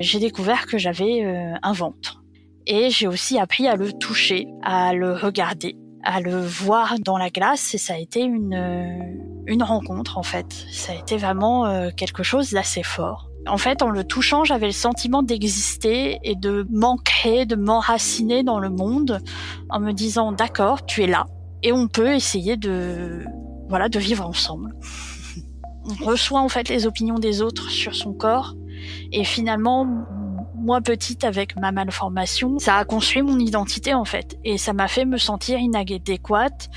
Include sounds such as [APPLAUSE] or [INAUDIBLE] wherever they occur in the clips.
J'ai découvert que j'avais euh, un ventre. Et j'ai aussi appris à le toucher, à le regarder, à le voir dans la glace. Et ça a été une, euh, une rencontre, en fait. Ça a été vraiment euh, quelque chose d'assez fort. En fait, en le touchant, j'avais le sentiment d'exister et de m'ancrer, de m'enraciner dans le monde, en me disant, d'accord, tu es là. Et on peut essayer de, voilà, de vivre ensemble. [LAUGHS] On reçoit en fait les opinions des autres sur son corps et finalement, moi petite avec ma malformation, ça a construit mon identité en fait. Et ça m'a fait me sentir inadéquate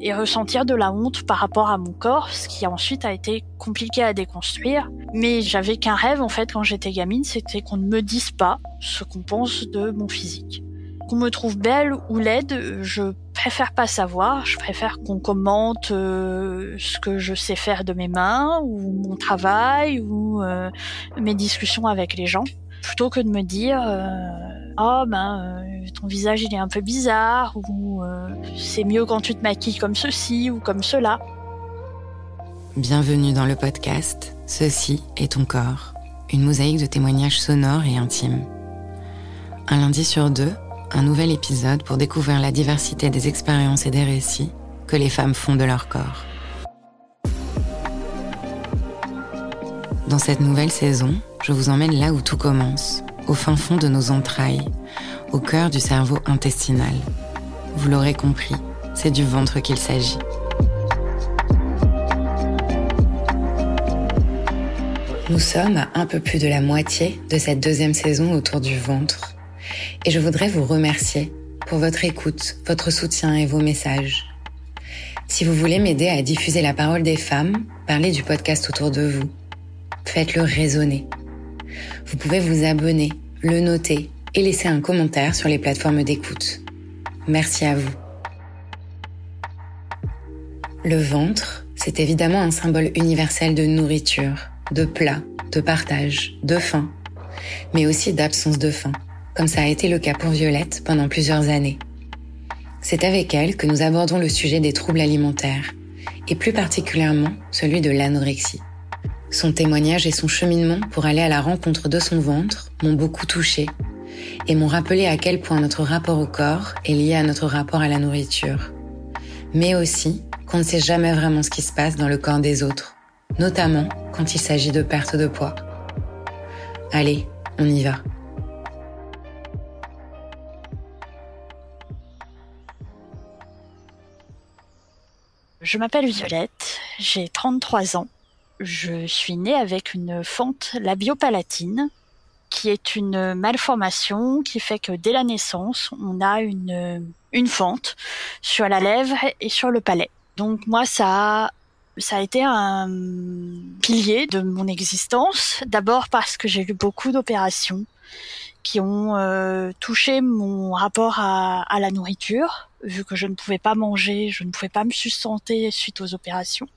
et ressentir de la honte par rapport à mon corps, ce qui ensuite a été compliqué à déconstruire. Mais j'avais qu'un rêve en fait quand j'étais gamine, c'était qu'on ne me dise pas ce qu'on pense de mon physique. Qu'on me trouve belle ou laide, je préfère pas savoir. Je préfère qu'on commente euh, ce que je sais faire de mes mains ou mon travail ou euh, mes discussions avec les gens, plutôt que de me dire oh ben ton visage il est un peu bizarre ou c'est mieux quand tu te maquilles comme ceci ou comme cela. Bienvenue dans le podcast Ceci est ton corps, une mosaïque de témoignages sonores et intimes. Un lundi sur deux un nouvel épisode pour découvrir la diversité des expériences et des récits que les femmes font de leur corps. Dans cette nouvelle saison, je vous emmène là où tout commence, au fin fond de nos entrailles, au cœur du cerveau intestinal. Vous l'aurez compris, c'est du ventre qu'il s'agit. Nous sommes à un peu plus de la moitié de cette deuxième saison autour du ventre et je voudrais vous remercier pour votre écoute, votre soutien et vos messages. Si vous voulez m'aider à diffuser la parole des femmes, parler du podcast autour de vous, faites-le résonner. Vous pouvez vous abonner, le noter et laisser un commentaire sur les plateformes d'écoute. Merci à vous. Le ventre, c'est évidemment un symbole universel de nourriture, de plat, de partage, de faim, mais aussi d'absence de faim comme ça a été le cas pour Violette pendant plusieurs années. C'est avec elle que nous abordons le sujet des troubles alimentaires, et plus particulièrement celui de l'anorexie. Son témoignage et son cheminement pour aller à la rencontre de son ventre m'ont beaucoup touchée et m'ont rappelé à quel point notre rapport au corps est lié à notre rapport à la nourriture. Mais aussi qu'on ne sait jamais vraiment ce qui se passe dans le corps des autres, notamment quand il s'agit de perte de poids. Allez, on y va. Je m'appelle Violette, j'ai 33 ans. Je suis née avec une fente labiopalatine, qui est une malformation qui fait que dès la naissance, on a une une fente sur la lèvre et sur le palais. Donc moi, ça ça a été un pilier de mon existence. D'abord parce que j'ai eu beaucoup d'opérations qui ont euh, touché mon rapport à, la nourriture, vu que je ne pouvais pas manger, je ne pouvais pas me sustenter suite aux opérations.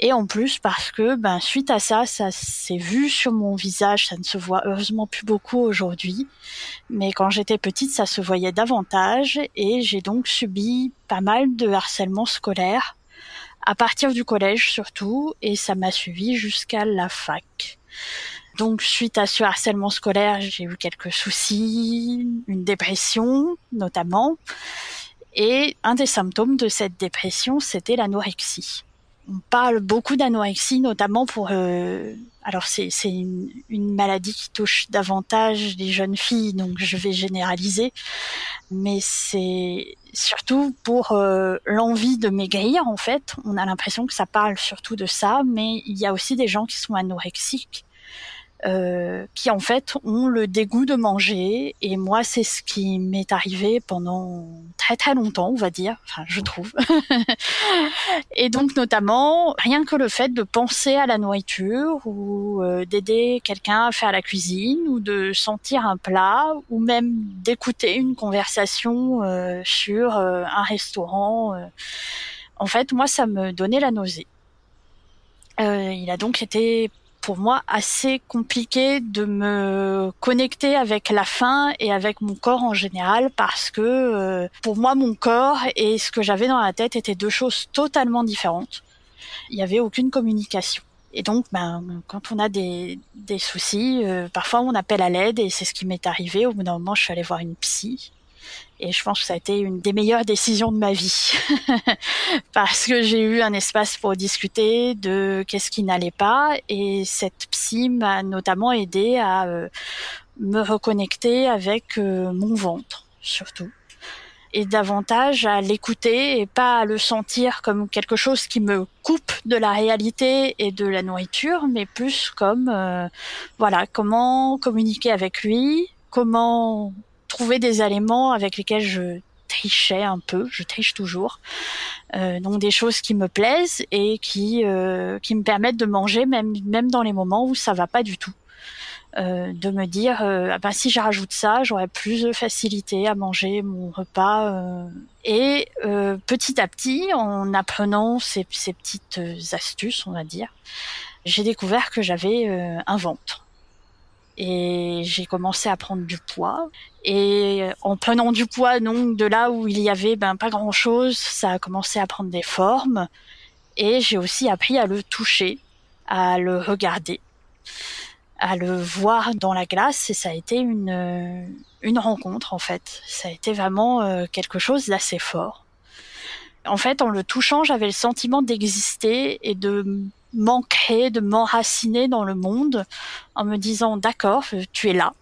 Et en plus parce que, ben, suite à ça, ça s'est vu sur mon visage, ça ne se voit heureusement plus beaucoup aujourd'hui, mais quand j'étais petite, ça se voyait davantage, et j'ai donc subi pas mal de harcèlement scolaire à partir du collège surtout, et ça m'a suivi jusqu'à la fac. Donc, suite à ce harcèlement scolaire, j'ai eu quelques soucis, une dépression notamment. Et un des symptômes de cette dépression, c'était l'anorexie. On parle beaucoup d'anorexie, notamment pour... Euh, alors, c'est une, maladie qui touche davantage les jeunes filles, donc je vais généraliser. Mais c'est surtout pour euh, l'envie de maigrir, en fait. On a l'impression que ça parle surtout de ça, mais il y a aussi des gens qui sont anorexiques euh, qui en fait ont le dégoût de manger. Et moi, c'est ce qui m'est arrivé pendant très très longtemps, on va dire, enfin je trouve. [LAUGHS] et donc notamment, rien que le fait de penser à la nourriture ou euh, d'aider quelqu'un à faire la cuisine ou de sentir un plat ou même d'écouter une conversation euh, sur un restaurant. en fait, moi, ça me donnait la nausée. il a donc été pour moi assez compliqué de me connecter avec la faim et avec mon corps en général parce que euh, pour moi mon corps et ce que j'avais dans la tête étaient deux choses totalement différentes. Il n'y avait aucune communication. Et donc, ben, quand on a des, des soucis, euh, parfois on appelle à l'aide et c'est ce qui m'est arrivé. Au bout d'un moment, je suis allée voir une psy et je pense que ça a été une des meilleures décisions de ma vie. [LAUGHS] Parce que j'ai eu un espace pour discuter de qu'est-ce qui n'allait pas. Et cette psy m'a notamment aidé à euh, me reconnecter avec euh, mon ventre, surtout. Et davantage à l'écouter et pas à le sentir comme quelque chose qui me coupe de la réalité et de la nourriture, mais plus comme, euh, voilà, comment communiquer avec lui, comment trouver des aliments avec lesquels je trichais un peu, je triche toujours. Euh, donc des choses qui me plaisent et qui euh, qui me permettent de manger même même dans les moments où ça va pas du tout. Euh, de me dire euh, ah ben, si je rajoute ça, j'aurai plus de facilité à manger mon repas. Euh. Et petit à petit, en apprenant ces, ces petites astuces, on va dire, j'ai découvert que j'avais un ventre et j'ai commencé à prendre du poids. Et en prenant du poids, donc de là où il y avait ben pas grand chose, ça a commencé à prendre des formes. Et j'ai aussi appris à le toucher, à le regarder, à le voir dans la glace. Et ça a été une une rencontre en fait. Ça a été vraiment euh, quelque chose d'assez fort. En fait, en le touchant, j'avais le sentiment d'exister et de m'ancrer, de m'enraciner dans le monde en me disant d'accord, tu es là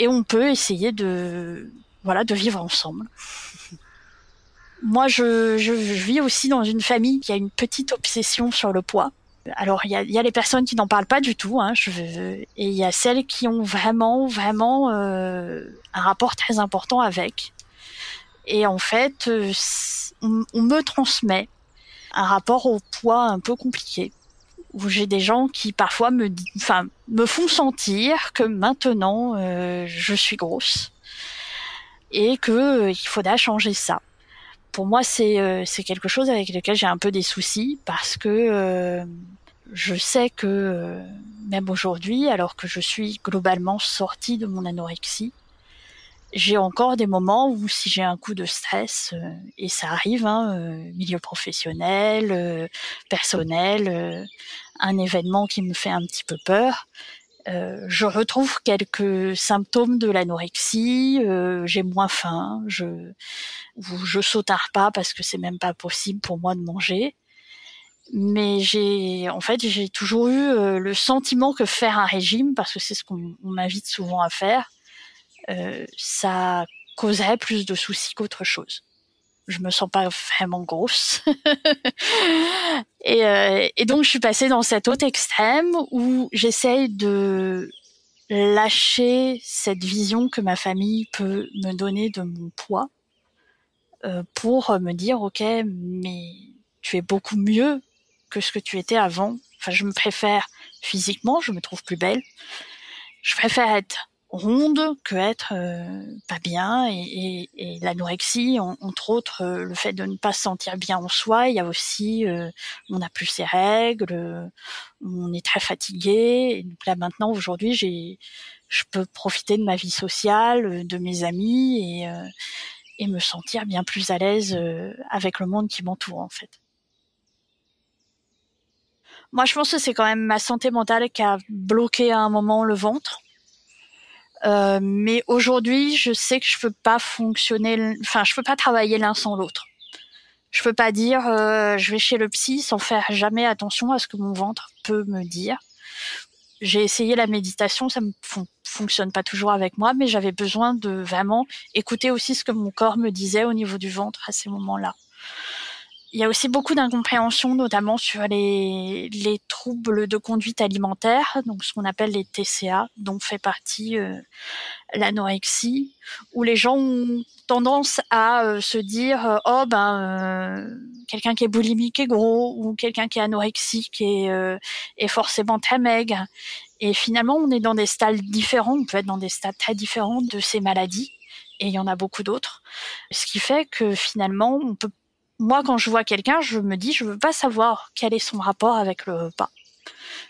et on peut essayer de voilà de vivre ensemble. [LAUGHS] Moi, je, je, vis aussi dans une famille qui a une petite obsession sur le poids. Alors, il y a, y a, les personnes qui n'en parlent pas du tout, hein, je, et il y a celles qui ont vraiment, vraiment euh, un rapport très important avec. Et en fait, euh, on, on me transmet un rapport au poids un peu compliqué où j'ai des gens qui parfois me, enfin, me font sentir que maintenant euh, je suis grosse et que euh, il faudra changer ça. Pour moi, c'est euh, c'est quelque chose avec lequel j'ai un peu des soucis parce que je sais que même aujourd'hui, alors que je suis globalement sortie de mon anorexie, j'ai encore des moments où si j'ai un coup de stress, euh, et ça arrive, hein, euh, milieu professionnel, euh, personnel, un événement qui me fait un petit peu peur, je retrouve quelques symptômes de l'anorexie, j'ai moins faim, je, je sautarde pas parce que c'est même pas possible pour moi de manger. Mais j'ai, en fait, j'ai toujours eu le sentiment que faire un régime, parce que c'est ce qu'on m'invite souvent à faire, euh, ça causerait plus de soucis qu'autre chose. Je me sens pas vraiment grosse. [LAUGHS] et, euh, et donc je suis passée dans cet autre extrême où j'essaye de lâcher cette vision que ma famille peut me donner de mon poids euh, pour me dire ok mais tu es beaucoup mieux que ce que tu étais avant. Enfin, je me préfère physiquement, je me trouve plus belle. Je préfère être ronde que être euh, pas bien et, et, et l'anorexie entre autres euh, le fait de ne pas se sentir bien en soi. Il y a aussi euh, on n'a plus ses règles on est très fatigué. Et donc là maintenant aujourd'hui j'ai je peux profiter de ma vie sociale de mes amis et et me sentir bien plus à l'aise avec le monde qui m'entoure en fait. Moi je pense que c'est quand même ma santé mentale qui a bloqué à un moment le ventre euh, mais aujourd'hui, je sais que je peux pas fonctionner, enfin, je peux pas travailler l'un sans l'autre. Je peux pas dire, euh, je vais chez le psy sans faire jamais attention à ce que mon ventre peut me dire. J'ai essayé la méditation, ça ne fonctionne pas toujours avec moi, mais j'avais besoin de vraiment écouter aussi ce que mon corps me disait au niveau du ventre à ces moments-là. Il y a aussi beaucoup d'incompréhension, notamment sur les, les troubles de conduite alimentaire, donc ce qu'on appelle les TCA, dont fait partie euh, l'anorexie, où les gens ont tendance à euh, se dire euh, oh ben quelqu'un qui est boulimique est gros ou quelqu'un qui est anorexique est, est forcément très maigre. Et finalement, on est dans des stades différents, on peut être dans des stades très différents de ces maladies et il y en a beaucoup d'autres. Ce qui fait que finalement, on peut moi, quand je vois quelqu'un, je me dis, je veux pas savoir quel est son rapport avec le repas.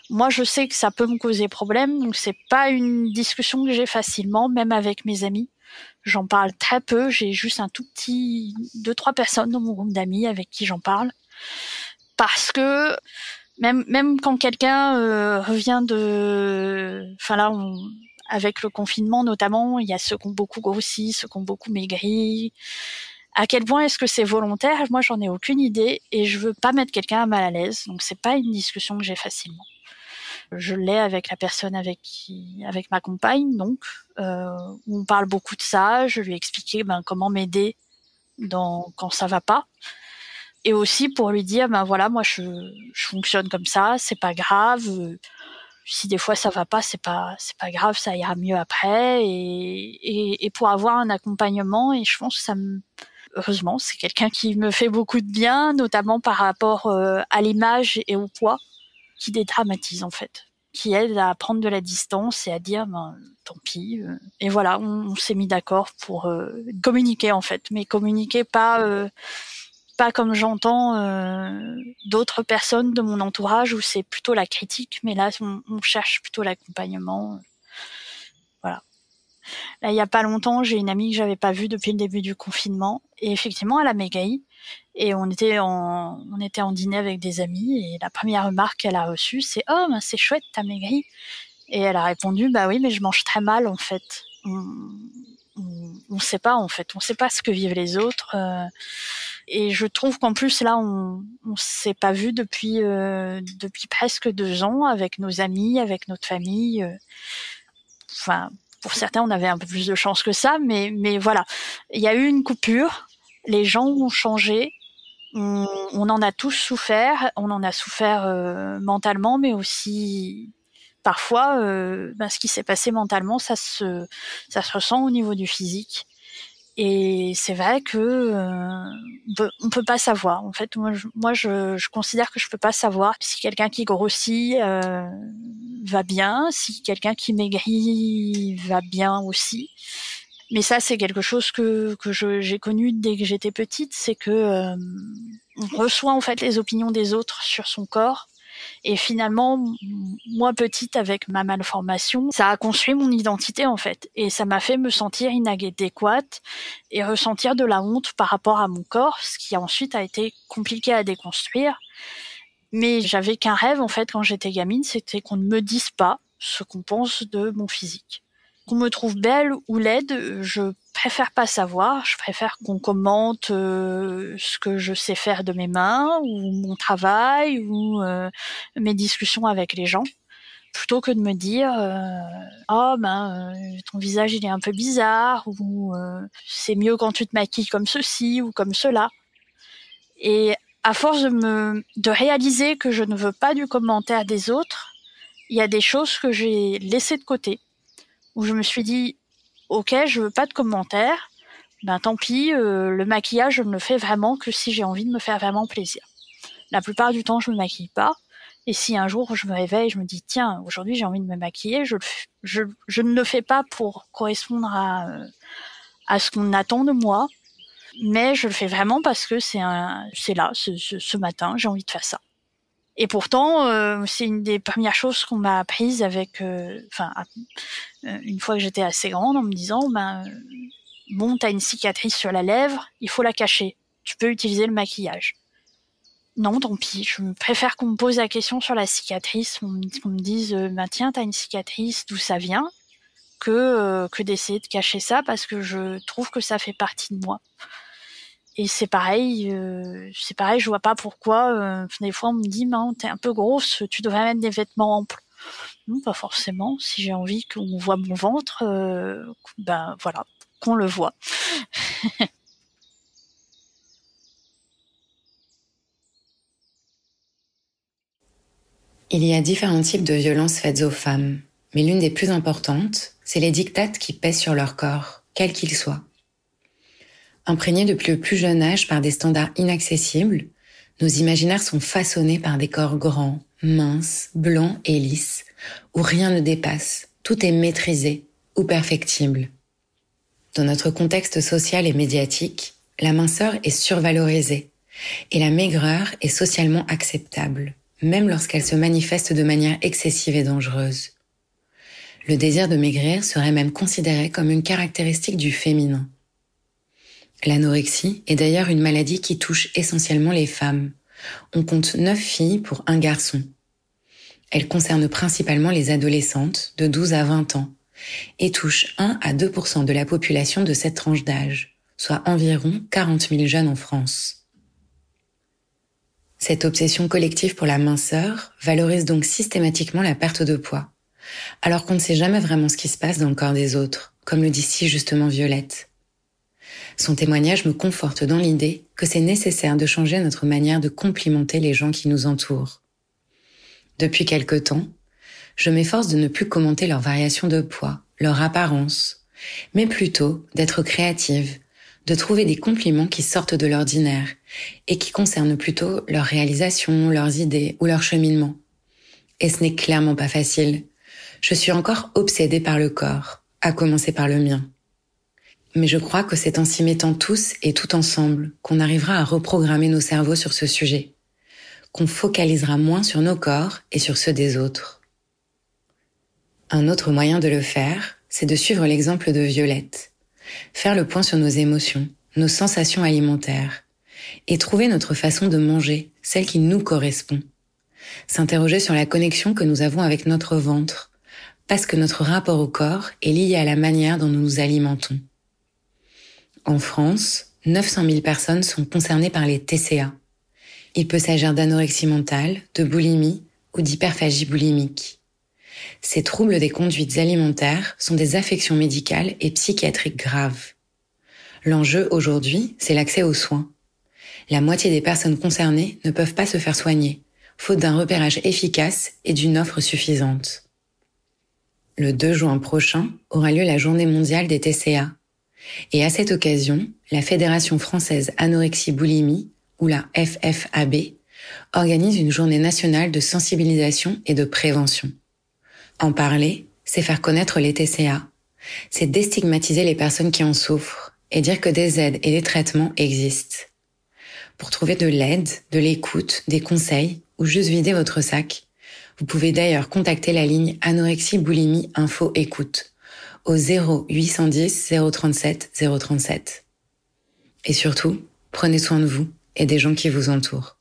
Moi, je sais que ça peut me causer problème, donc c'est pas une discussion que j'ai facilement, même avec mes amis. J'en parle très peu. J'ai juste un tout petit deux trois personnes dans mon groupe d'amis avec qui j'en parle, parce que même même quand quelqu'un euh, revient de, enfin là, avec le confinement notamment, il y a ceux qui ont beaucoup grossi, ceux qui ont beaucoup maigri. À quel point est-ce que c'est volontaire? Moi, j'en ai aucune idée et je veux pas mettre quelqu'un mal à l'aise. Donc, c'est pas une discussion que j'ai facilement. Je l'ai avec la personne avec qui, avec ma compagne, donc euh, on parle beaucoup de ça. Je lui ai expliqué ben, comment m'aider dans quand ça va pas, et aussi pour lui dire ben voilà, moi je, je fonctionne comme ça, c'est pas grave. Si des fois ça va pas, c'est pas c'est pas grave, ça ira mieux après. Et, et, et pour avoir un accompagnement, et je pense que ça me heureusement, c'est quelqu'un qui me fait beaucoup de bien, notamment par rapport euh, à l'image et au poids, qui dédramatise en fait, qui aide à prendre de la distance et à dire ben, tant pis. Euh. Et voilà, on, s'est mis d'accord pour euh, communiquer en fait, mais communiquer pas pas comme j'entends d'autres personnes de mon entourage où c'est plutôt la critique, mais là on, on cherche plutôt l'accompagnement. Là, il y a pas longtemps, j'ai une amie que j'avais pas vue depuis le début du confinement, et effectivement, elle a mégaï. Et on était en, on était en dîner avec des amis, et la première remarque qu'elle a reçue, c'est oh, ben, c'est chouette, t'as maigri. Et elle a répondu, bah oui, mais je mange très mal en fait. On, on, sait pas en fait, on sait pas ce que vivent les autres. Euh. et je trouve qu'en plus là, on, on s'est pas vu depuis euh, depuis presque deux ans avec nos amis, avec notre famille. Euh. Enfin, pour certains, on avait un peu plus de chance que ça, mais, mais voilà. Il y a eu une coupure. Les gens ont changé. On, en a tous souffert. On en a souffert euh, mentalement, mais aussi parfois, euh, ben, ce qui s'est passé mentalement, ça se, ça se ressent au niveau du physique. Et c'est vrai que euh, on, peut, pas savoir. En fait, moi, je, moi, je, je considère que je peux pas savoir si quelqu'un qui grossit euh, va bien, si quelqu'un qui maigrit va bien aussi. Mais ça, c'est quelque chose que que j'ai connu dès que j'étais petite, c'est que euh, on reçoit en fait les opinions des autres sur son corps et finalement, moi petite avec ma malformation, ça a construit mon identité en fait. Et ça m'a fait me sentir inadéquate et ressentir de la honte par rapport à mon corps, ce qui ensuite a été compliqué à déconstruire. Mais j'avais qu'un rêve en fait quand j'étais gamine, c'était qu'on ne me dise pas ce qu'on pense de mon physique. Qu'on me trouve belle ou laide, je préfère pas savoir. Je préfère qu'on commente euh, ce que je sais faire de mes mains ou mon travail ou euh, mes discussions avec les gens. Plutôt que de me dire euh, oh ben ton visage il est un peu bizarre ou c'est mieux quand tu te maquilles comme ceci ou comme cela. Et à force de me de réaliser que je ne veux pas du commentaire des autres il y a des choses que j'ai laissées de côté où je me suis dit ok, je veux pas de commentaires. ben tant pis, euh, le maquillage, je ne le fais vraiment que si j'ai envie de me faire vraiment plaisir. La plupart du temps, je me maquille pas. Et si un jour je me réveille, je me dis tiens, aujourd'hui j'ai envie de me maquiller, je, ne le fais pas pour correspondre à, à ce qu'on attend de moi, mais je le fais vraiment parce que c'est là, ce, ce, matin, j'ai envie de faire ça. Et pourtant, euh, c'est une des premières choses qu'on m'a apprises avec, euh, enfin, euh, une fois que j'étais assez grande, en me disant, ben, bon, t'as une cicatrice sur la lèvre, il faut la cacher. Tu peux utiliser le maquillage. Non, tant pis. Je préfère qu'on me pose la question sur la cicatrice, qu'on me, dise, ben tiens, t'as une cicatrice, d'où ça vient, que que d'essayer de cacher ça parce que je trouve que ça fait partie de moi. Et c'est pareil, euh, c'est pareil, je vois pas pourquoi. Euh, des fois, on me dit, t'es un peu grosse, tu devrais mettre des vêtements amples. Non, pas forcément. Si j'ai envie qu'on voit mon ventre, euh, ben voilà, qu'on le voit. [LAUGHS] Il y a différents types de violences faites aux femmes, mais l'une des plus importantes, c'est les dictates qui pèsent sur leur corps, quels qu'ils soient. Imprégnés depuis le plus jeune âge par des standards inaccessibles, nos imaginaires sont façonnés par des corps grands, minces, blancs et lisses, où rien ne dépasse, tout est maîtrisé ou perfectible. Dans notre contexte social et médiatique, la minceur est survalorisée et la maigreur est socialement acceptable, même lorsqu'elle se manifeste de manière excessive et dangereuse. Le désir de maigrir serait même considéré comme une caractéristique du féminin. L'anorexie est d'ailleurs une maladie qui touche essentiellement les femmes. On compte 9 filles pour un garçon. Elle concerne principalement les adolescentes de 12 à 20 ans et touche 1 à 2% de la population de cette tranche d'âge, soit environ 40 000 jeunes en France. Cette obsession collective pour la minceur valorise donc systématiquement la perte de poids, alors qu'on ne sait jamais vraiment ce qui se passe dans le corps des autres, comme le dit si justement Violette. Son témoignage me conforte dans l'idée que c'est nécessaire de changer notre manière de complimenter les gens qui nous entourent. Depuis quelque temps, je m'efforce de ne plus commenter leur variation de poids, leur apparence, mais plutôt d'être créative, de trouver des compliments qui sortent de l'ordinaire et qui concernent plutôt leur réalisation, leurs idées ou leur cheminement. Et ce n'est clairement pas facile. Je suis encore obsédée par le corps, à commencer par le mien. Mais je crois que c'est en s'y mettant tous et tout ensemble qu'on arrivera à reprogrammer nos cerveaux sur ce sujet, qu'on focalisera moins sur nos corps et sur ceux des autres. Un autre moyen de le faire, c'est de suivre l'exemple de Violette, faire le point sur nos émotions, nos sensations alimentaires, et trouver notre façon de manger, celle qui nous correspond. S'interroger sur la connexion que nous avons avec notre ventre, parce que notre rapport au corps est lié à la manière dont nous nous alimentons. En France, 900 000 personnes sont concernées par les TCA. Il peut s'agir d'anorexie mentale, de boulimie ou d'hyperphagie boulimique. Ces troubles des conduites alimentaires sont des affections médicales et psychiatriques graves. L'enjeu aujourd'hui, c'est l'accès aux soins. La moitié des personnes concernées ne peuvent pas se faire soigner, faute d'un repérage efficace et d'une offre suffisante. Le 2 juin prochain aura lieu la journée mondiale des TCA, et à cette occasion, la Fédération française anorexie-boulimie, ou la FFAB, organise une journée nationale de sensibilisation et de prévention. En parler, c'est faire connaître les TCA. C'est déstigmatiser les personnes qui en souffrent et dire que des aides et des traitements existent. Pour trouver de l'aide, de l'écoute, des conseils ou juste vider votre sac, vous pouvez d'ailleurs contacter la ligne Anorexie Boulimie Info Écoute au 0810 037 037. Et surtout, prenez soin de vous et des gens qui vous entourent.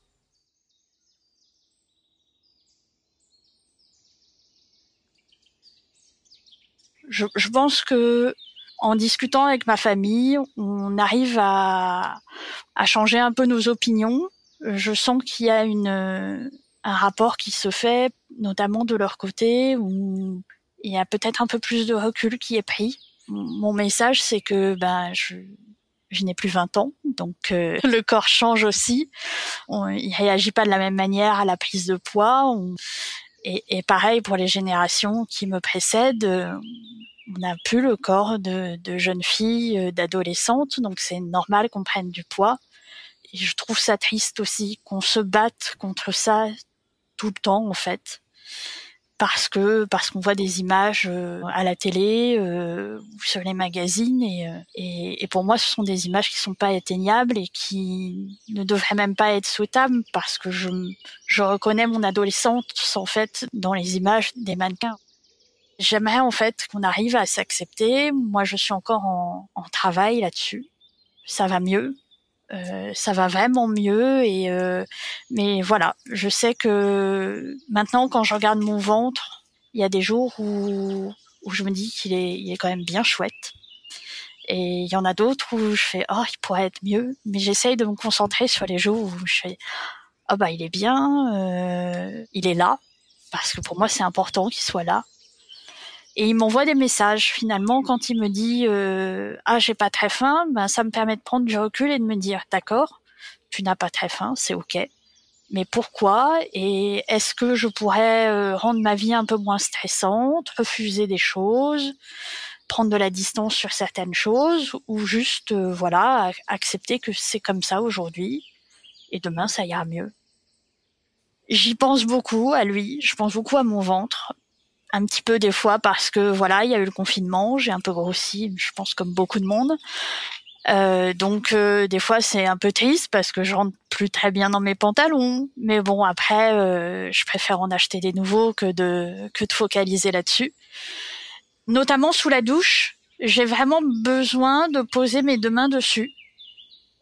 Je, pense que en discutant avec ma famille, on arrive à, à changer un peu nos opinions. Je sens qu'il y a une, un rapport qui se fait, notamment de leur côté, où il y a peut-être un peu plus de recul qui est pris. Mon message, c'est que ben je, je n'ai plus 20 ans, donc euh, [LAUGHS] le corps change aussi. On, il réagit pas de la même manière à la prise de poids. et, et, pareil pour les générations qui me précèdent. Euh, On n'a plus le corps de, de jeune fille, euh, d'adolescente, donc c'est normal qu'on prenne du poids. Et je trouve ça triste aussi qu'on se batte contre ça tout le temps en fait parce que parce qu'on voit des images euh, à la télé euh, ou sur les magazines euh, et, et, pour moi ce sont des images qui sont pas atteignables et qui ne devraient même pas être souhaitables parce que je je reconnais mon adolescente en fait dans les images des mannequins. J'aimerais en fait qu'on arrive à s'accepter. Moi je suis encore en, en travail là-dessus. Ça va mieux, euh, ça va vraiment mieux et euh, mais voilà, je sais que maintenant quand je regarde mon ventre, il y a des jours où je me dis qu'il est il est quand même bien chouette. Et il y en a d'autres où je fais oh il pourrait être mieux, mais j'essaye de me concentrer sur les jours où je fais oh bah il est bien, euh, il est là parce que pour moi c'est important qu'il soit là et il m'envoie des messages finalement quand il me dit euh, ah j'ai pas très faim. Ben ça me permet de prendre du recul et de me dire d'accord tu n'as pas très faim c'est ok. Mais pourquoi? Et est-ce que je pourrais euh, rendre ma vie un peu moins stressante refuser des choses prendre de la distance sur certaines choses ou juste euh, voilà accepter que c'est comme ça aujourd'hui et demain ça ira mieux? J'y pense beaucoup à lui, je pense beaucoup à mon ventre, un petit peu des fois parce que voilà, il y a eu le confinement, j'ai un peu grossi, je pense comme beaucoup de monde. Euh, donc euh, des fois c'est un peu triste parce que je rentre plus très bien dans mes pantalons, mais bon après euh, je préfère en acheter des nouveaux que de que de focaliser là-dessus. Notamment sous la douche, j'ai vraiment besoin de poser mes deux mains dessus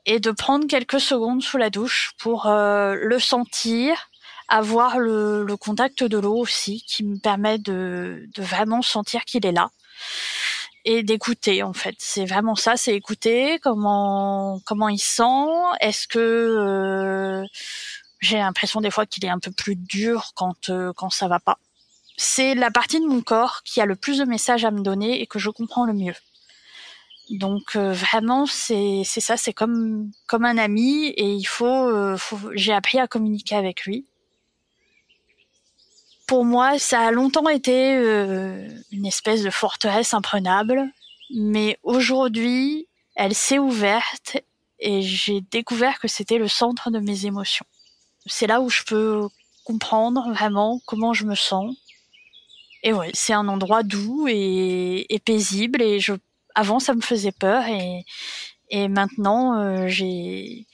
et de prendre quelques secondes sous la douche pour le sentir, avoir le, le contact de l'eau aussi qui me permet de, de vraiment sentir qu'il est là et d'écouter en fait. C'est vraiment ça c'est écouter comment comment il sent. Est-ce que euh, j'ai l'impression des fois qu'il est un peu plus dur quand euh, quand ça va pas. C'est la partie de mon corps qui a le plus de messages à me donner et que je comprends le mieux. Donc euh, vraiment c'est c'est ça c'est comme comme un ami et il faut, euh, faut j'ai appris à communiquer avec lui pour moi, ça a longtemps été euh, une espèce de forteresse imprenable, mais aujourd'hui, elle s'est ouverte et j'ai découvert que c'était le centre de mes émotions. C'est là où je peux comprendre vraiment comment je me sens. Et ouais, c'est un endroit doux et, paisible et je avant ça me faisait peur et, et maintenant euh, j'ai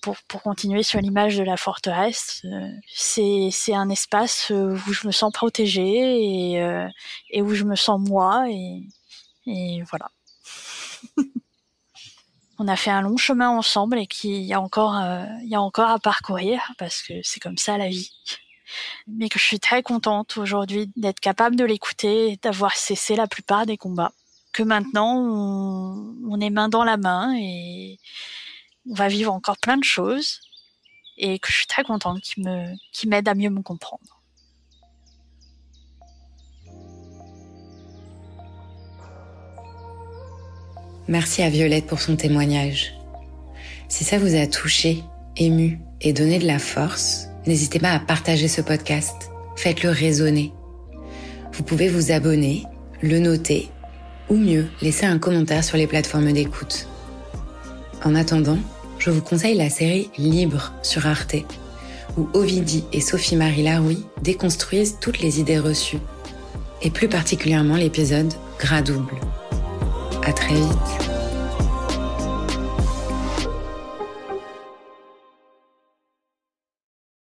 pour, continuer sur l'image de la forteresse, euh, c'est, un espace euh, où je me sens protégée et, euh, et où je me sens moi et, voilà. [LAUGHS] On a fait un long chemin ensemble et qu'il y a encore, à parcourir parce que c'est comme ça la vie. Mais que je suis très contente aujourd'hui d'être capable de l'écouter d'avoir cessé la plupart des combats. Que maintenant on, on est main dans la main et, on va vivre encore plein de choses et que je suis très contente qu'il me, m'aide à mieux me comprendre. Merci à Violette pour son témoignage. Si ça vous a touché, ému et donné de la force, n'hésitez pas à partager ce podcast. Faites-le résonner. Vous pouvez vous abonner, le noter ou mieux, laisser un commentaire sur les plateformes d'écoute. En attendant, je vous conseille la série Libre sur Arte, où Ovidie et Sophie-Marie Laroui déconstruisent toutes les idées reçues, et plus particulièrement l'épisode Gras double. À très vite.